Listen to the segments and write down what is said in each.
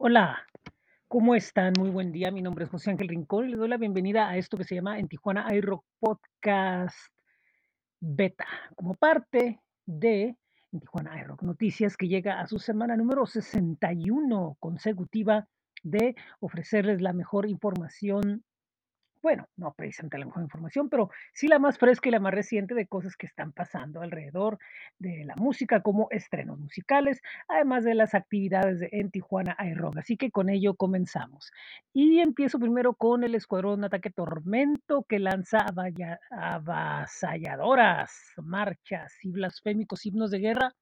Hola, ¿cómo están? Muy buen día. Mi nombre es José Ángel Rincón y les doy la bienvenida a esto que se llama En Tijuana iRock Podcast Beta, como parte de En Tijuana iRock Noticias, que llega a su semana número 61 consecutiva de ofrecerles la mejor información bueno, no precisamente la mejor información, pero sí la más fresca y la más reciente de cosas que están pasando alrededor de la música, como estrenos musicales, además de las actividades de en Tijuana iRock. Así que con ello comenzamos. Y empiezo primero con el Escuadrón Ataque Tormento, que lanza avasalladoras marchas y blasfémicos himnos de guerra.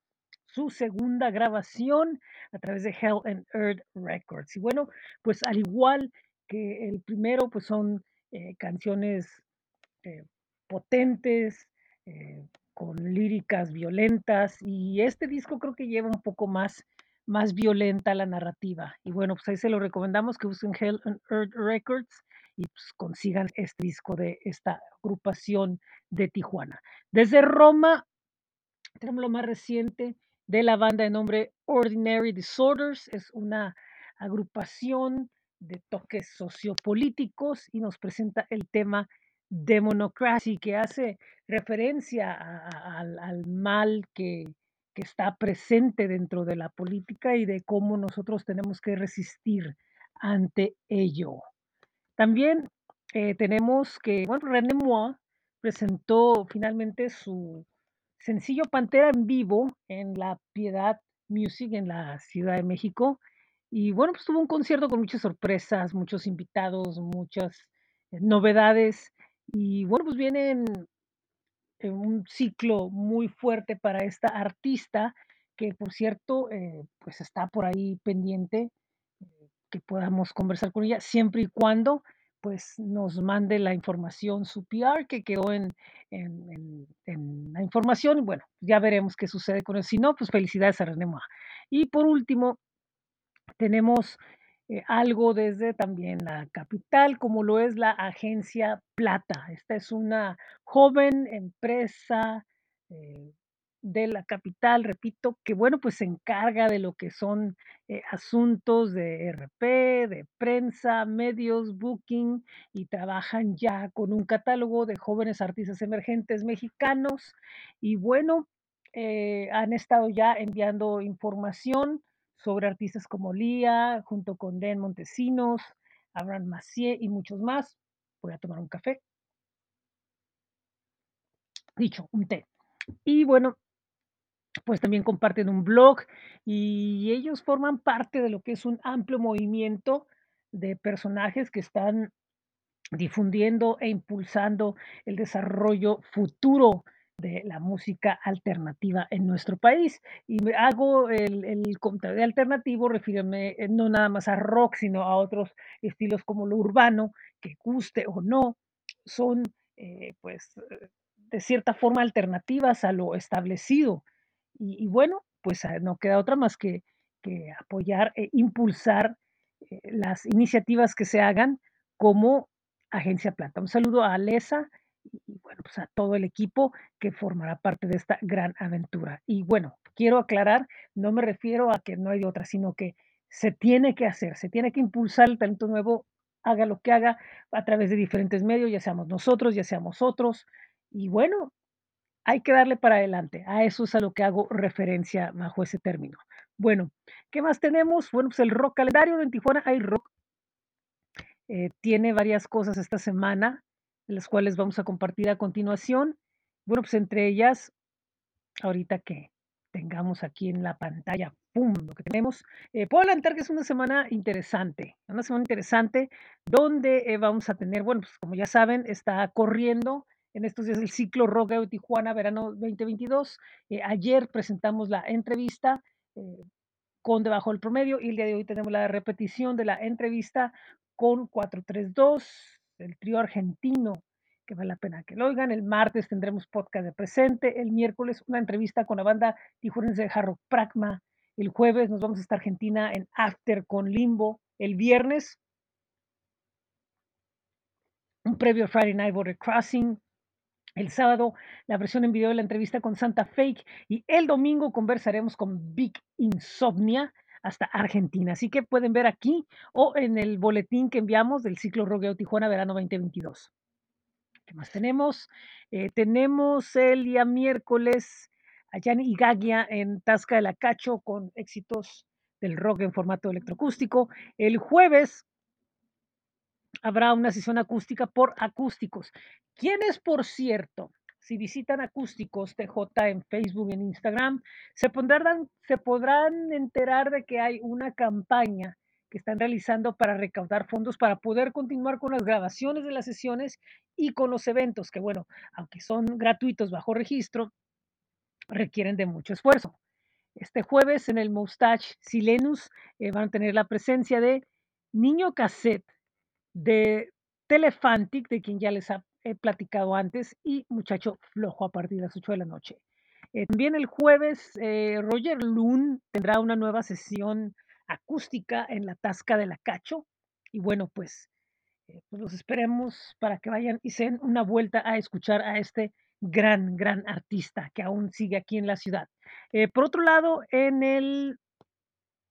Su segunda grabación a través de Hell and Earth Records. Y bueno, pues al igual que el primero, pues son eh, canciones eh, potentes, eh, con líricas violentas, y este disco creo que lleva un poco más, más violenta la narrativa. Y bueno, pues ahí se lo recomendamos que usen Hell and Earth Records y pues consigan este disco de esta agrupación de Tijuana. Desde Roma tenemos lo más reciente de la banda de nombre Ordinary Disorders. Es una agrupación de toques sociopolíticos y nos presenta el tema Democracy, que hace referencia al, al mal que, que está presente dentro de la política y de cómo nosotros tenemos que resistir ante ello. También eh, tenemos que, bueno, René presentó finalmente su sencillo Pantera en vivo en la Piedad Music en la Ciudad de México. Y bueno, pues tuvo un concierto con muchas sorpresas, muchos invitados, muchas eh, novedades. Y bueno, pues vienen en un ciclo muy fuerte para esta artista, que por cierto, eh, pues está por ahí pendiente eh, que podamos conversar con ella, siempre y cuando pues nos mande la información, su PR, que quedó en, en, en- en la información. y Bueno, ya veremos qué sucede con eso. Si no, pues felicidades a René Moa. Y por último, tenemos eh, algo desde también la capital, como lo es la Agencia Plata. Esta es una joven empresa eh, de la capital, repito, que bueno, pues se encarga de lo que son eh, asuntos de RP, de prensa, medios, booking, y trabajan ya con un catálogo de jóvenes artistas emergentes mexicanos. Y bueno, han estado ya enviando información sobre artistas como Lía, junto con Den Montesinos, Abraham Macié y muchos más. Voy a tomar un café, dicho, un té. Y bueno, pues también comparten un blog y ellos forman parte de lo que es un amplio movimiento de personajes que están difundiendo e impulsando el desarrollo futuro de la música alternativa en nuestro país. Y hago el, el comentario de alternativo, refiriéndome eh, no nada más a rock, sino a otros estilos como lo urbano, que guste o no, son eh, pues eh, de cierta forma alternativas a lo establecido. Y, bueno, pues ah, no queda otra más que, que apoyar e impulsar las iniciativas que se hagan como Agencia Plata. Un saludo a Alesa pues a todo el equipo que formará parte de esta gran aventura. Y bueno, quiero aclarar, no me refiero a que no hay otra, sino que se tiene que hacer, se tiene que impulsar el talento nuevo, haga lo que haga, a través de diferentes medios, ya seamos nosotros, ya seamos otros. Y bueno, hay que darle para adelante. A eso es a lo que hago referencia bajo ese término. Bueno, ¿qué más tenemos? Bueno, pues el rock calendario en Tijuana hay rock eh, tiene varias cosas esta semana, las cuales vamos a compartir a continuación. Bueno, pues entre ellas, ahorita que tengamos aquí en la pantalla, ¡pum! Lo que tenemos. Eh, puedo adelantar que es una semana interesante, una semana interesante donde eh, vamos a tener, bueno, pues como ya saben, está corriendo en estos días el ciclo Rock de Tijuana Verano 2022. Eh, ayer presentamos la entrevista. con debajo del promedio y el día de hoy tenemos la repetición de la entrevista con 432, el trío argentino, que vale la pena que lo oigan. El martes tendremos podcast de presente, el miércoles una entrevista con la banda tijurense de Jarro Pragma, el jueves nos vamos a estar Argentina en After con Limbo, el viernes un previo Friday Night Border Crossing, el sábado, la versión en video de la entrevista con Santa Fake y el domingo conversaremos con Big Insomnia hasta Argentina. Así que pueden ver aquí o en el boletín que enviamos del ciclo Rogueo Tijuana Verano 2022. ¿Qué más tenemos? Eh, tenemos el día miércoles a Yanni Igagia en Tasca de la Cacho con éxitos del rock en formato electroacústico. El jueves habrá una sesión acústica por acústicos. Quienes, por cierto, si visitan acústicos TJ en Facebook en Instagram, se podrán, se podrán enterar de que hay una campaña que están realizando para recaudar fondos para poder continuar con las grabaciones de las sesiones y con los eventos, que bueno, aunque son gratuitos bajo registro, requieren de mucho esfuerzo. Este jueves en el Moustache Silenus eh, van a tener la presencia de Niño Cassette, de Telefantic, de quien ya les he platicado antes, y Muchacho Flojo a partir de las 8 de la noche. Eh, también el jueves, eh, Roger Loon tendrá una nueva sesión acústica en la Tasca de la Cacho. Y bueno, pues, eh, pues los esperemos para que vayan y se den una vuelta a escuchar a este gran, gran artista que aún sigue aquí en la ciudad. Eh, por otro lado, en el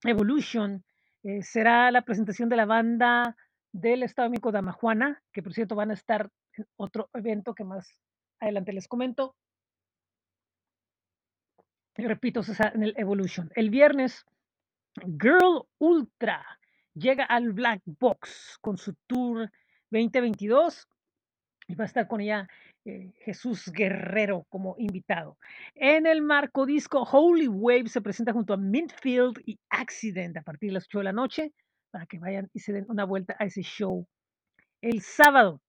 Evolution eh, será la presentación de la banda del Estado de México de Amajuana, que por cierto van a estar en otro evento que más adelante les comento. Y repito, en el Evolution. El viernes, Girl Ultra llega al Black Box con su tour 2022 y va a estar con ella eh, Jesús Guerrero como invitado. En el marco disco Holy Wave se presenta junto a Mintfield y Accident a partir de las 8 de la noche para que vayan y se den una vuelta a ese show. El sábado,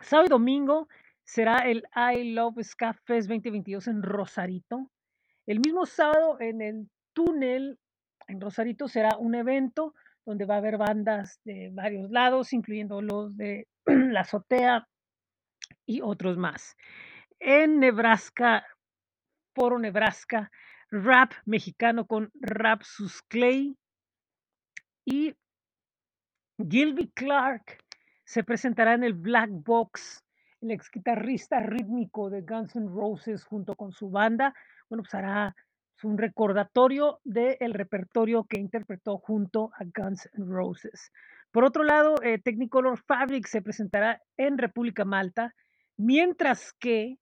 sábado y domingo será el I Love Ska Fest 2022 en Rosarito. El mismo sábado en el túnel en Rosarito será un evento donde va a haber bandas de varios lados, incluyendo los de la azotea y otros más. En Nebraska, Foro Nebraska, rap mexicano con Rap Sus Clay y Gilby Clark se presentará en el Black Box, el ex guitarrista rítmico de Guns N' Roses junto con su banda. Bueno, pues hará un recordatorio del repertorio que interpretó junto a Guns N' Roses. Por otro lado, eh, Technicolor Fabric se presentará en República Malta, mientras que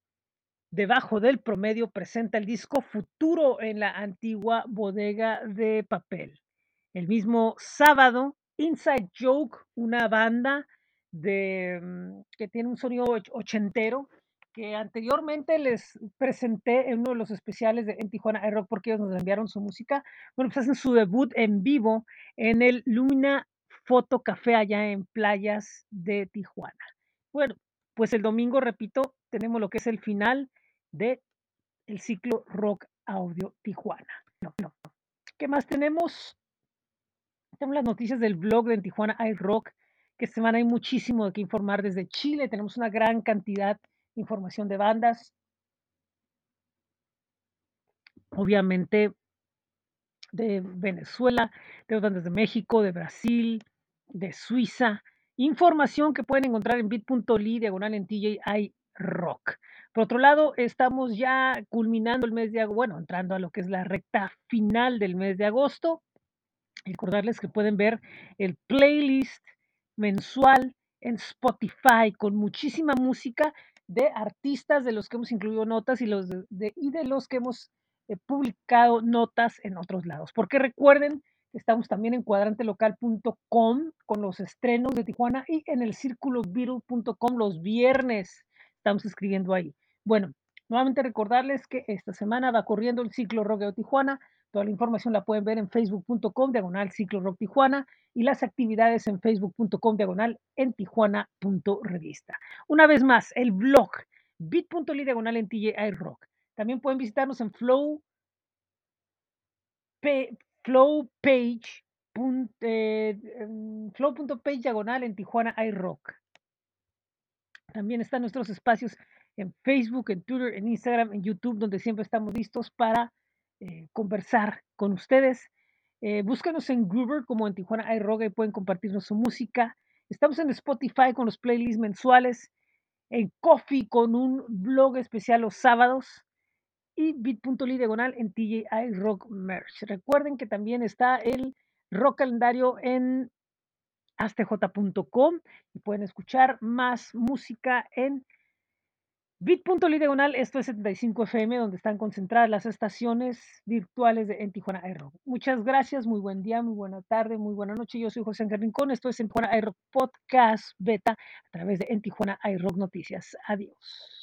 debajo del promedio presenta el disco Futuro en la antigua bodega de papel. El mismo sábado, Inside Joke, una banda de, mm, que tiene un sonido ochentero, que anteriormente les presenté en uno de los especiales de en Tijuana Air Rock porque ellos nos enviaron su música. Bueno, pues hacen su debut en vivo en el Lumina Foto Café allá en Playas de Tijuana. Bueno, pues el domingo, repito, tenemos lo que es el final de el ciclo Rock Audio Tijuana. ¿Qué más tenemos? Tenemos las noticias del blog de Tijuana iRock, que esta semana hay muchísimo de qué informar desde Chile. Tenemos una gran cantidad de información de bandas. Obviamente de Venezuela, de bandas de México, de Brasil, de Suiza. Información que pueden encontrar en bit.ly diagonal en TJI Rock. Por otro lado, estamos ya culminando el mes de agosto, bueno, entrando a lo que es la recta final del mes de agosto. Recordarles que pueden ver el playlist mensual en Spotify con muchísima música de artistas de los que hemos incluido notas y, los de, y de los que hemos eh, publicado notas en otros lados. Porque recuerden estamos también en cuadrantelocal.com con los estrenos de Tijuana y en el círculobeatle.com los viernes. Estamos escribiendo ahí. Bueno, nuevamente recordarles que esta semana va corriendo el ciclo Rock Tijuana. Toda la información la pueden ver en facebook.com diagonal ciclo rock Tijuana y las actividades en facebook.com diagonal en tijuana.revista. Una vez más, el blog bit.ly diagonal en TJI Rock. También pueden visitarnos en Flow, Flow Page, eh, flow.page diagonal en Tijuana iRock. También están nuestros espacios en Facebook, en Twitter, en Instagram, en YouTube, donde siempre estamos listos para eh, conversar con ustedes. Eh, búscanos en Groover como en Tijuana iRock y pueden compartirnos su música. Estamos en Spotify con los playlists mensuales, en Coffee con un blog especial los sábados y bit.ly diagonal en TJI Rock Merch. Recuerden que también está el rock calendario en astj.com y pueden escuchar más música en bit.ly diagonal, esto es 75 FM, donde están concentradas las estaciones virtuales de en Tijuana iRock. Muchas gracias, muy buen día, muy buena tarde, muy buena noche. Yo soy José Ángel Rincón, esto es en Tijuana iRock Podcast Beta a través de en Tijuana iRock Noticias. Adiós.